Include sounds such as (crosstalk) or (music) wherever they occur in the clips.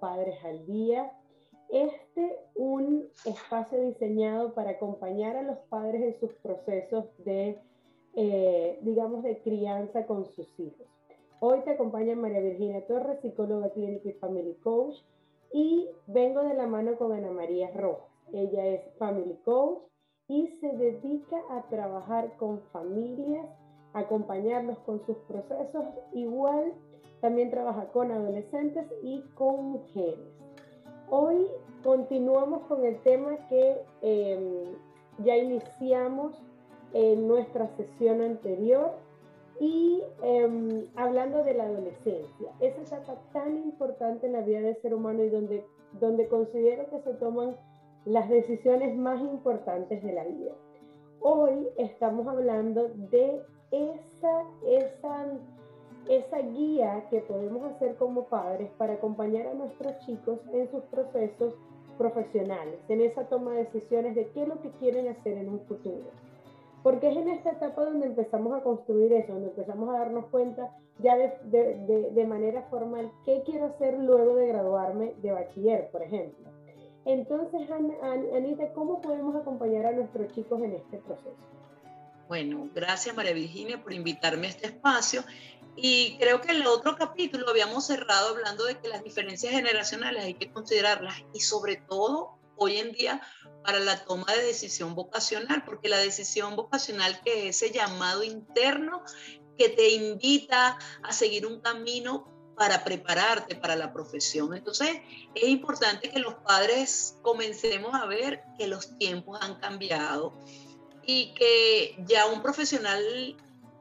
Padres al Día. Este un espacio diseñado para acompañar a los padres en sus procesos de, eh, digamos, de crianza con sus hijos. Hoy te acompaña María Virginia Torres, psicóloga clínica y family coach, y vengo de la mano con Ana María Rojas. Ella es family coach y se dedica a trabajar con familias, acompañarlos con sus procesos. Igual también trabaja con adolescentes y con mujeres. Hoy continuamos con el tema que em, ya iniciamos en nuestra sesión anterior y em, hablando de la adolescencia, esa etapa tan importante en la vida del ser humano y donde, donde considero que se toman las decisiones más importantes de la vida. Hoy estamos hablando de esa, esa, esa guía que podemos hacer como padres para acompañar a nuestros chicos en sus procesos profesionales, en esa toma de decisiones de qué es lo que quieren hacer en un futuro. Porque es en esta etapa donde empezamos a construir eso, donde empezamos a darnos cuenta ya de, manera formal qué quiero hacer luego de graduarme de bachiller, por ejemplo. Entonces, Anita, ¿cómo podemos acompañar a nuestros chicos en este proceso? Bueno, gracias María Virginia por invitarme a este espacio. Y creo que en el otro capítulo habíamos cerrado hablando de que las diferencias generacionales hay que considerarlas y sobre todo hoy en día para la toma de decisión vocacional, porque la decisión vocacional que es ese llamado interno que te invita a seguir un camino para prepararte para la profesión. Entonces, es importante que los padres comencemos a ver que los tiempos han cambiado y que ya un profesional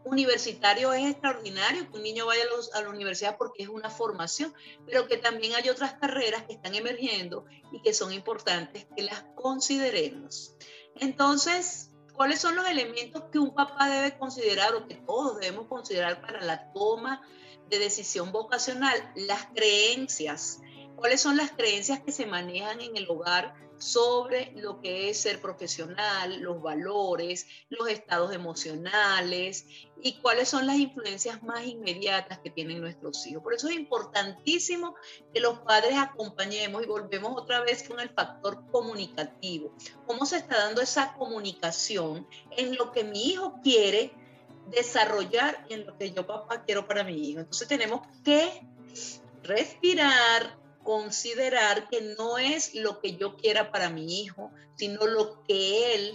universitario es extraordinario, que un niño vaya a, la universidad porque es una formación, pero que también hay otras carreras que están emergiendo y que son importantes que las consideremos. Entonces, ¿cuáles son los elementos que un papá debe considerar o que todos debemos considerar para la toma de decisión vocacional? Las creencias. ¿Cuáles son las creencias que se manejan en el hogar sobre lo que es ser profesional, los valores, los estados emocionales y cuáles son las influencias más inmediatas que tienen nuestros hijos. Por eso es importantísimo que los padres acompañemos y volvemos otra vez con el factor comunicativo. ¿Cómo se está dando esa comunicación en lo que mi hijo quiere desarrollar y en lo que yo papá quiero para mi hijo? Entonces tenemos que respirar, considerar que no es lo que yo quiera para mi hijo, sino lo que él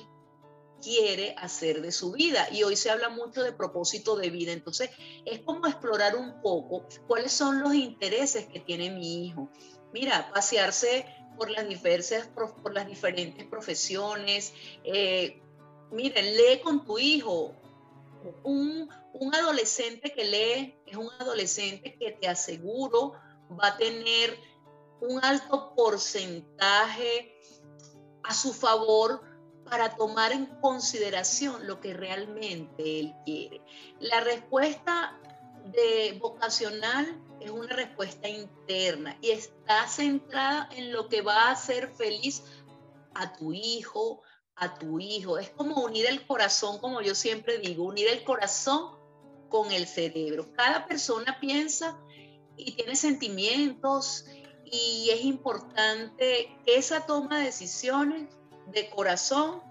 quiere hacer de su vida. Y hoy se habla mucho de propósito de vida. Entonces, es como explorar un poco cuáles son los intereses que tiene mi hijo. Mira, pasearse por las diversas, por las diferentes profesiones. Eh, lee con tu hijo. Un, un adolescente que lee es un adolescente que te aseguro va a tener un alto porcentaje a su favor para tomar en consideración lo que realmente él quiere. La respuesta de vocacional es una respuesta interna y está centrada en lo que va a hacer feliz a tu hijo, a tu hijo. Es como unir el corazón, como yo siempre digo, unir el corazón con el cerebro. Cada persona piensa y tiene sentimientos y es importante que esa toma de decisiones de corazón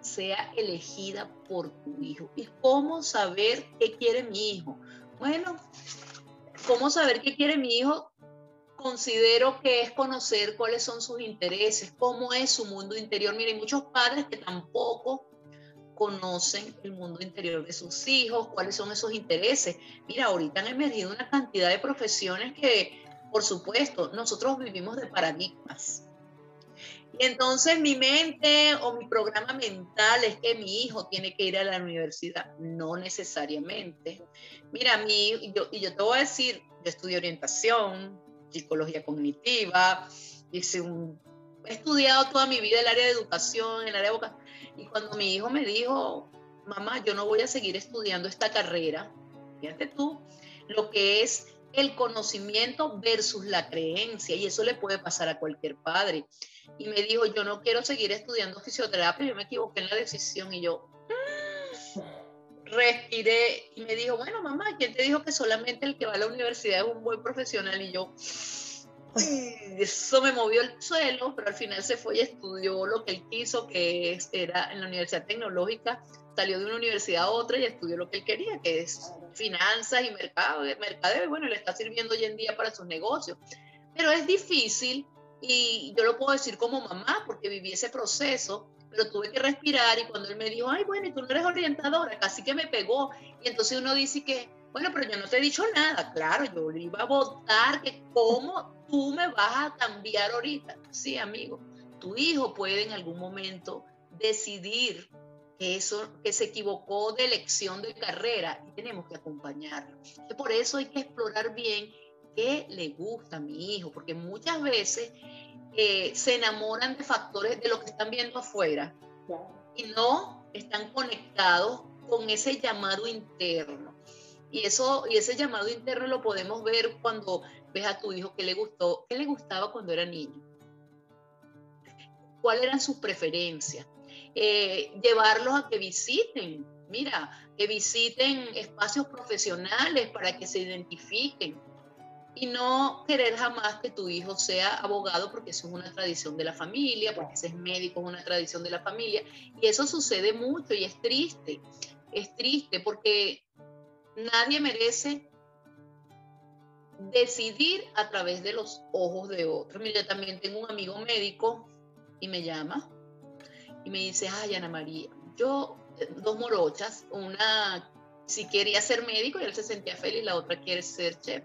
sea elegida por tu hijo. ¿Y cómo saber qué quiere mi hijo? Bueno, ¿cómo saber qué quiere mi hijo? Considero que es conocer cuáles son sus intereses, cómo es su mundo interior. Mira, hay muchos padres que tampoco conocen el mundo interior de sus hijos, cuáles son esos intereses. Mira, ahorita han emergido una cantidad de profesiones que por supuesto, nosotros vivimos de paradigmas. Y entonces mi mente o mi programa mental es que mi hijo tiene que ir a la universidad. No necesariamente. Mira, mi, yo, y yo te voy a decir, yo estudié orientación, psicología cognitiva, he estudiado toda mi vida el área de educación, el área de Y cuando mi hijo me dijo, mamá, yo no voy a seguir estudiando esta carrera, fíjate tú, lo que es el conocimiento versus la creencia, y eso le puede pasar a cualquier padre. Y me dijo, yo no quiero seguir estudiando fisioterapia, yo me equivoqué en la decisión y yo mm", respiré y me dijo, bueno, mamá, ¿quién te dijo que solamente el que va a la universidad es un buen profesional? Y yo, eso me movió el suelo, pero al final se fue y estudió lo que él quiso, que era en la Universidad Tecnológica, salió de una universidad a otra y estudió lo que él quería, que es finanzas y mercado, mercadeo, y bueno, le está sirviendo hoy en día para sus negocios. Pero es difícil, y yo lo puedo decir como mamá, porque viví ese proceso, pero tuve que respirar y cuando él me dijo, ay, bueno, y tú no eres orientadora, casi que me pegó, y entonces uno dice que, bueno, pero yo no te he dicho nada, claro, yo le iba a votar, que cómo tú me vas a cambiar ahorita. Sí, amigo, tu hijo puede en algún momento decidir que eso que se equivocó de elección de carrera y tenemos que acompañarlo. Por eso hay que explorar bien qué le gusta a mi hijo, porque muchas veces eh, se enamoran de factores de lo que están viendo afuera y no están conectados con ese llamado interno. Y, eso, y ese llamado interno lo podemos ver cuando ves a tu hijo que le gustó, qué le gustaba cuando era niño, cuáles eran sus preferencias, eh, llevarlos a que visiten, mira, que visiten espacios profesionales para que se identifiquen. Y no querer jamás que tu hijo sea abogado porque eso es una tradición de la familia, porque ese es médico, es una tradición de la familia. Y eso sucede mucho y es triste, es triste porque nadie merece decidir a través de los ojos de otros. Mira, yo también tengo un amigo médico y me llama y me dice, ay, Ana María, yo, dos morochas, una si quería ser médico y él se sentía feliz, la otra quiere ser chef.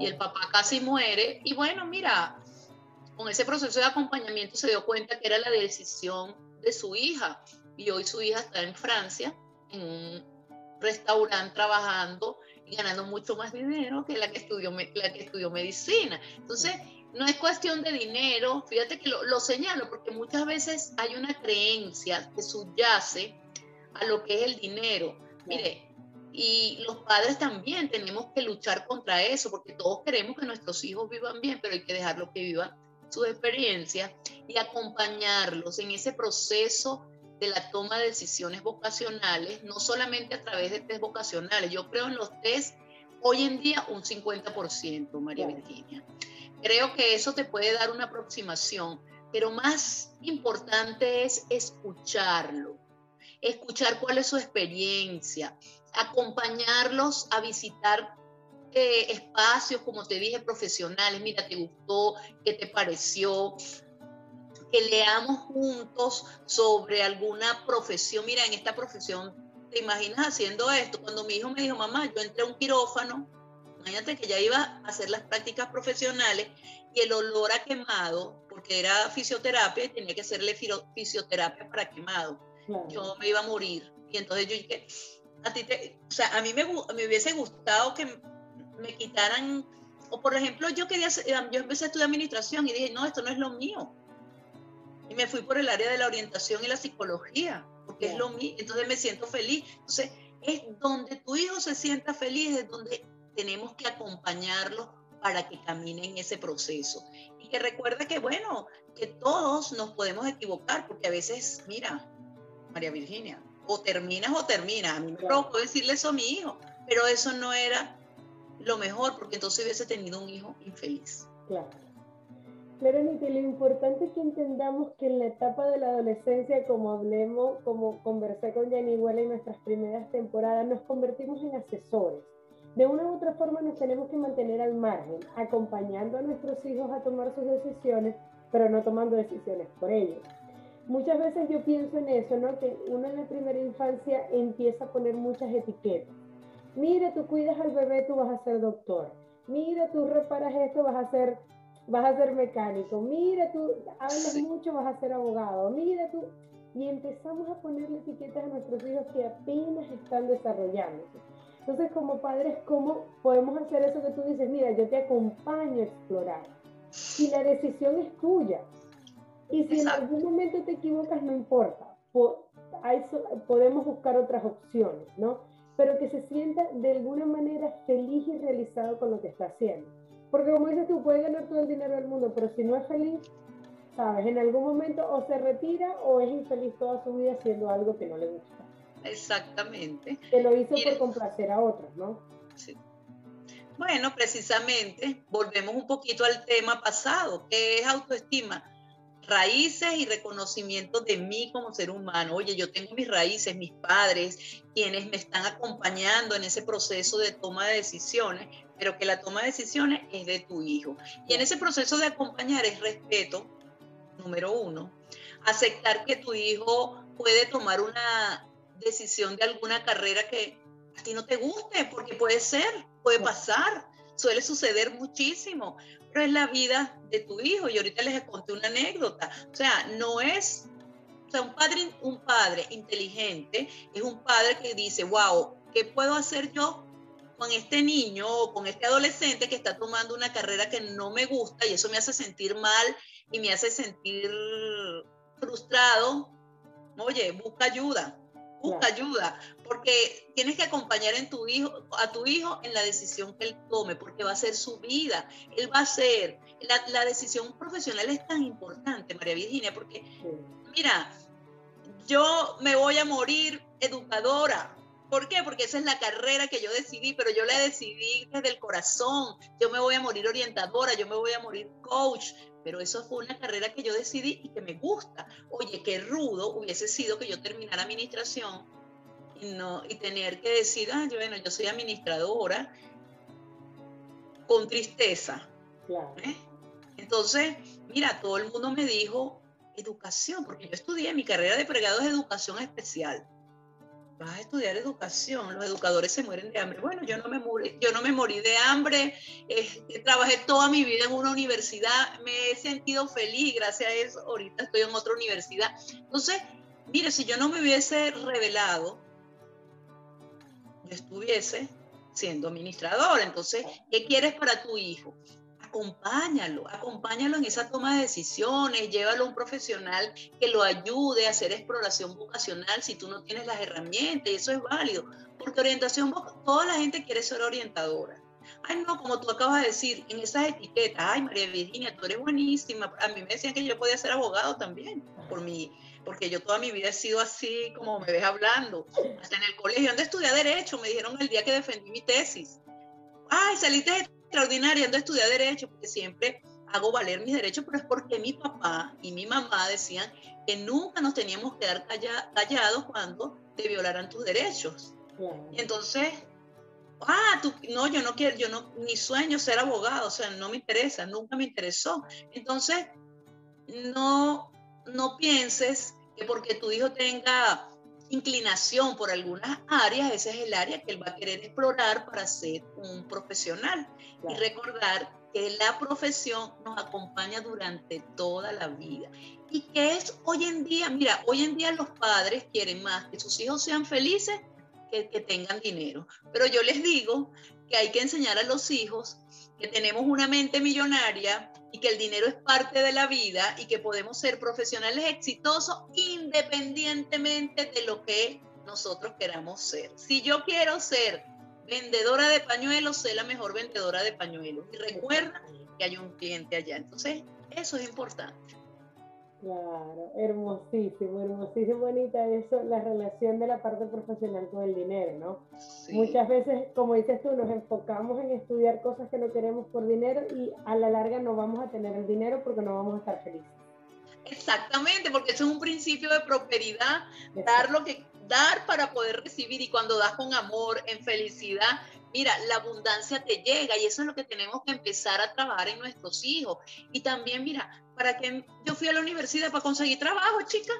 Y el papá casi muere. Y bueno, mira, con ese proceso de acompañamiento se dio cuenta que era la decisión de su hija. Y hoy su hija está en Francia, en un restaurante trabajando y ganando mucho más dinero que la que estudió, la que estudió medicina. Entonces, no es cuestión de dinero, fíjate que lo, lo, señalo, porque muchas veces hay una creencia que subyace a lo que es el dinero. Mire, y los padres también tenemos que luchar contra eso, porque todos queremos que nuestros hijos vivan bien, pero hay que dejarlos que vivan su experiencia y acompañarlos en ese proceso de la toma de decisiones vocacionales, no solamente a través de test vocacionales. Yo creo en los test hoy en día un 50%, María Virginia. Creo que eso te puede dar una aproximación, pero más importante es escucharlo, escuchar cuál es su experiencia, acompañarlos a visitar eh, espacios, como te dije, profesionales. Mira, ¿te gustó? ¿Qué te pareció? Que leamos juntos sobre alguna profesión. Mira, en esta profesión, ¿te imaginas haciendo esto? Cuando mi hijo me dijo, mamá, yo entré a un quirófano, imagínate que ya iba a hacer las prácticas profesionales y el olor a quemado, porque era fisioterapia y tenía que hacerle fisioterapia para quemado. Yo me iba a morir. Y entonces yo dije, a ti te, o sea, a mí me, me hubiese gustado que me quitaran, o por ejemplo, yo quería, yo empecé a estudiar administración y dije, no, esto no es lo mío. Y me fui por el área de la orientación y la psicología, porque es lo mío, entonces me siento feliz. Entonces, es donde tu hijo se sienta feliz, es donde tenemos que acompañarlo para que caminen ese proceso. Y que recuerde que, bueno, que todos nos podemos equivocar, porque a veces, mira, María Virginia, o terminas o terminas. A mí me provocó decirle eso a mi hijo, pero eso no era lo mejor, porque entonces hubiese tenido un hijo infeliz. Claro. Claro, Niti, lo importante es que entendamos que en la etapa de la adolescencia, como hablemos, como conversé con Jenny igual en nuestras primeras temporadas, nos convertimos en asesores de una u otra forma nos tenemos que mantener al margen, acompañando a nuestros hijos a tomar sus decisiones, pero no tomando decisiones por ellos. Muchas veces yo pienso en eso, ¿no? Que uno en la primera infancia empieza a poner muchas etiquetas. Mira, tú cuidas al bebé, tú vas a ser doctor. Mira, tú reparas esto, vas a ser, vas a ser mecánico. Mira, tú hablas mucho, vas a ser abogado. Mira, tú... Y empezamos a ponerle etiquetas a nuestros hijos que apenas están desarrollándose. Entonces, como padres, ¿cómo podemos hacer eso que tú dices? Mira, yo te acompaño a explorar. Y la decisión es tuya. Y si en algún momento te equivocas, no importa. podemos buscar otras opciones, ¿no? Pero que se sienta de alguna manera feliz y realizado con lo que está haciendo. Porque como dices tú, puede ganar todo el dinero del mundo, pero si no es feliz, sabes, en algún momento o se retira o es infeliz toda su vida haciendo algo que no le gusta. Exactamente. Que lo hizo por complacer a otros, ¿no? Sí. Bueno, precisamente volvemos un poquito al tema pasado, que es autoestima raíces y reconocimiento de mí como ser humano. Oye, yo tengo mis raíces, mis padres, quienes me están acompañando en ese proceso de toma de decisiones, pero que la toma de decisiones es de tu hijo. Y en ese proceso de acompañar es respeto, número uno. Aceptar que tu hijo puede tomar una decisión de alguna carrera que a ti no te guste, porque puede ser, puede pasar, suele suceder muchísimo pero es la vida de tu hijo. Y ahorita les conté una anécdota. O sea, no es, o sea, un padre, un padre inteligente es un padre que dice, wow, ¿qué puedo hacer yo con este niño o con este adolescente que está tomando una carrera que no me gusta y eso me hace sentir mal y me hace sentir frustrado? Oye, busca ayuda busca ayuda, porque tienes que acompañar en tu hijo, a tu hijo en la decisión que él tome, porque va a ser su vida, él va a ser, la, decisión profesional es tan importante, María Virginia, porque mira, yo me voy a morir educadora. ¿Por qué? Porque esa es la carrera que yo decidí, pero yo la decidí desde el corazón. Yo me voy a morir orientadora, yo me voy a morir coach, pero eso fue una carrera que yo decidí y que me gusta. Oye, qué rudo hubiese sido que yo terminara administración y, no, y tener que decir, ah, yo, bueno, yo soy administradora con tristeza. ¿eh? Entonces, mira, todo el mundo me dijo educación, porque yo estudié mi carrera de pregado es educación especial vas a estudiar educación, los educadores se mueren de hambre. Bueno, yo no me morí, yo no me morí de hambre, trabajé toda mi vida en una universidad, me he sentido feliz, gracias a eso ahorita estoy en otra universidad. Entonces, mire, si yo no me hubiese revelado, yo estuviese siendo administrador. Entonces, ¿qué quieres para tu hijo? Acompáñalo, acompáñalo en esa toma de decisiones, llévalo a un profesional que lo ayude a hacer exploración vocacional si tú no tienes las herramientas, y eso es válido, porque orientación, toda la gente quiere ser orientadora. Ay, no, como tú acabas de decir, en esas etiquetas, ay, María Virginia, tú eres buenísima. A mí me decían que yo podía ser abogado también, por mi, porque yo toda mi vida he sido así como me ves hablando. Hasta en el colegio, donde estudié Derecho, me dijeron el día que defendí mi tesis. Ay, saliste de extraordinaria, ando a estudiar derecho, porque siempre hago valer mis derechos, pero es porque mi papá y mi mamá decían que nunca nos teníamos que quedar callados cuando te violaran tus derechos. Y entonces, ah, tú, no, yo no quiero, yo no, ni sueño ser abogado, o sea, no me interesa, nunca me interesó. Entonces, no, no pienses que porque tu hijo tenga inclinación por algunas áreas, ese es el área que él va a querer explorar para ser un profesional. Y recordar que la profesión nos acompaña durante toda la vida. Y que es hoy en día, mira, hoy en día los padres quieren más que sus hijos sean felices que, que tengan dinero. Pero yo les digo que hay que enseñar a los hijos que tenemos una mente millonaria y que el dinero es parte de la vida y que podemos ser profesionales exitosos independientemente de lo que nosotros queramos ser. Si yo quiero ser vendedora de pañuelos, sé la mejor vendedora de pañuelos. Y recuerda que hay un cliente allá. Entonces, eso es importante. Claro, hermosísimo, hermosísimo, bonita eso, la relación de la parte profesional con el dinero, ¿no? Muchas veces, como dices tú, nos enfocamos en estudiar cosas que no queremos por dinero y a la larga no vamos a tener el dinero porque no vamos a estar felices. Exactamente, porque eso es un principio de prosperidad, dar lo que dar para poder recibir y cuando das con amor, en felicidad, mira, la abundancia te llega y eso es lo que tenemos que empezar a trabajar en nuestros hijos. Y también, mira, para que yo fui a la universidad para conseguir trabajo, chica.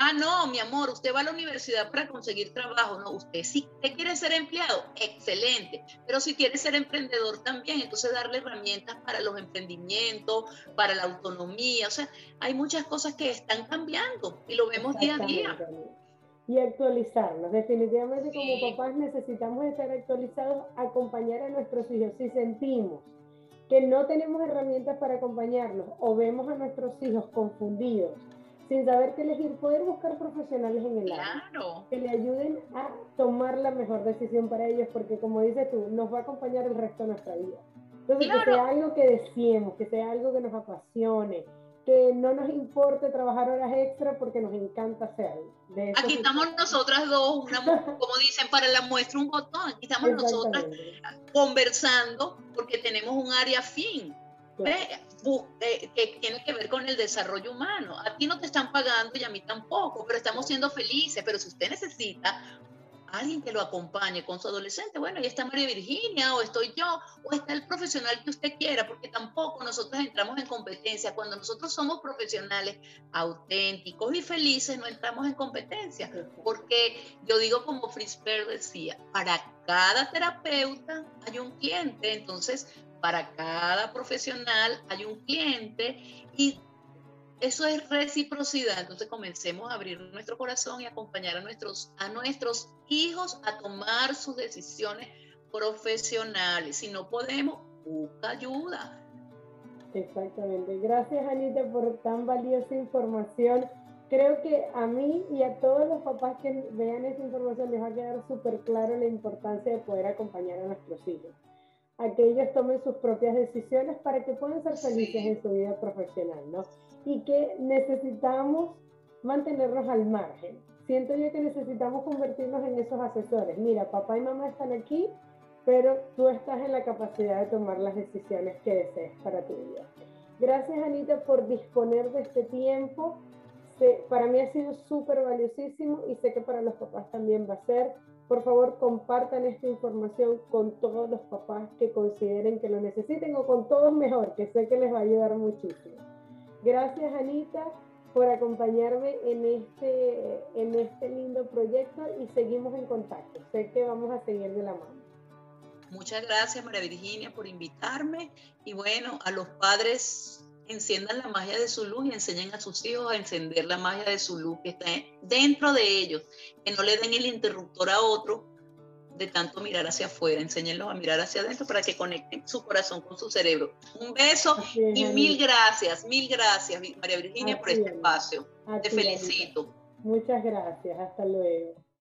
Ah, no, mi amor, usted va a la universidad para conseguir trabajo. No, usted sí usted quiere ser empleado, excelente. Pero si quiere ser emprendedor también, entonces darle herramientas para los emprendimientos, para la autonomía. O sea, hay muchas cosas que están cambiando y lo vemos día a día y actualizarnos. Definitivamente como papás necesitamos estar actualizados, acompañar a nuestros hijos. Si sentimos que no tenemos herramientas para acompañarlos o vemos a nuestros hijos confundidos, sin saber qué elegir, poder buscar profesionales en el área que le ayuden a tomar la mejor decisión para ellos, porque como dices tú, nos va a acompañar el resto de nuestra vida. Entonces, que sea algo que deseemos, que sea algo que nos apasione, que no nos importe trabajar horas extra porque nos encanta hacerlo. Aquí estamos nosotras dos, (laughs) como dicen, para la muestra un botón, aquí estamos nosotras conversando porque tenemos un área fin. Eh, que tiene que ver con el desarrollo humano. A ti no te están pagando y a mí tampoco, pero estamos siendo felices. Pero si usted necesita alguien que lo acompañe con su adolescente, bueno, ahí está María Virginia, o estoy yo, o está el profesional que usted quiera, porque tampoco nosotros entramos en competencia. Cuando nosotros somos profesionales auténticos y felices, no entramos en competencia, porque yo digo como Fritz Perl decía, para cada terapeuta hay un cliente, entonces para cada profesional hay un cliente y eso es reciprocidad. Entonces comencemos a abrir nuestro corazón y acompañar a nuestros, a nuestros hijos a tomar sus decisiones profesionales. Si no podemos, busca ayuda. Exactamente. Gracias, Anita, por tan valiosa información. Creo que a mí y a todos los papás que vean esa información les va a quedar súper claro la importancia de poder acompañar a nuestros hijos. A que ellos tomen sus propias decisiones para que puedan ser felices en su vida profesional, ¿no? y que necesitamos mantenernos al margen. Siento yo que necesitamos convertirnos en esos asesores. Mira, papá y mamá están aquí, pero tú estás en la capacidad de tomar las decisiones que desees para tu vida. Gracias, Anita, por disponer de este tiempo. para mí ha sido súper valiosísimo y sé que para los papás también va a ser. Por favor, compartan esta información con todos los papás que consideren que lo necesiten o con todos mejor, que sé que les va a ayudar muchísimo. Gracias, Anita, por acompañarme en este, en este lindo proyecto y seguimos en contacto. Sé que vamos a seguir de la mano. Muchas gracias, María Virginia, por invitarme. Y bueno, a los padres enciendan la magia de su luz y enseñen a sus hijos a encender la magia de su luz que está dentro de ellos, que no le den el interruptor a otro de tanto mirar hacia afuera, enséñenlos a mirar hacia adentro para que conecten su corazón con su cerebro. Un beso y mil gracias, mil gracias, María Virginia, por este espacio. Te felicito. Muchas gracias, hasta luego.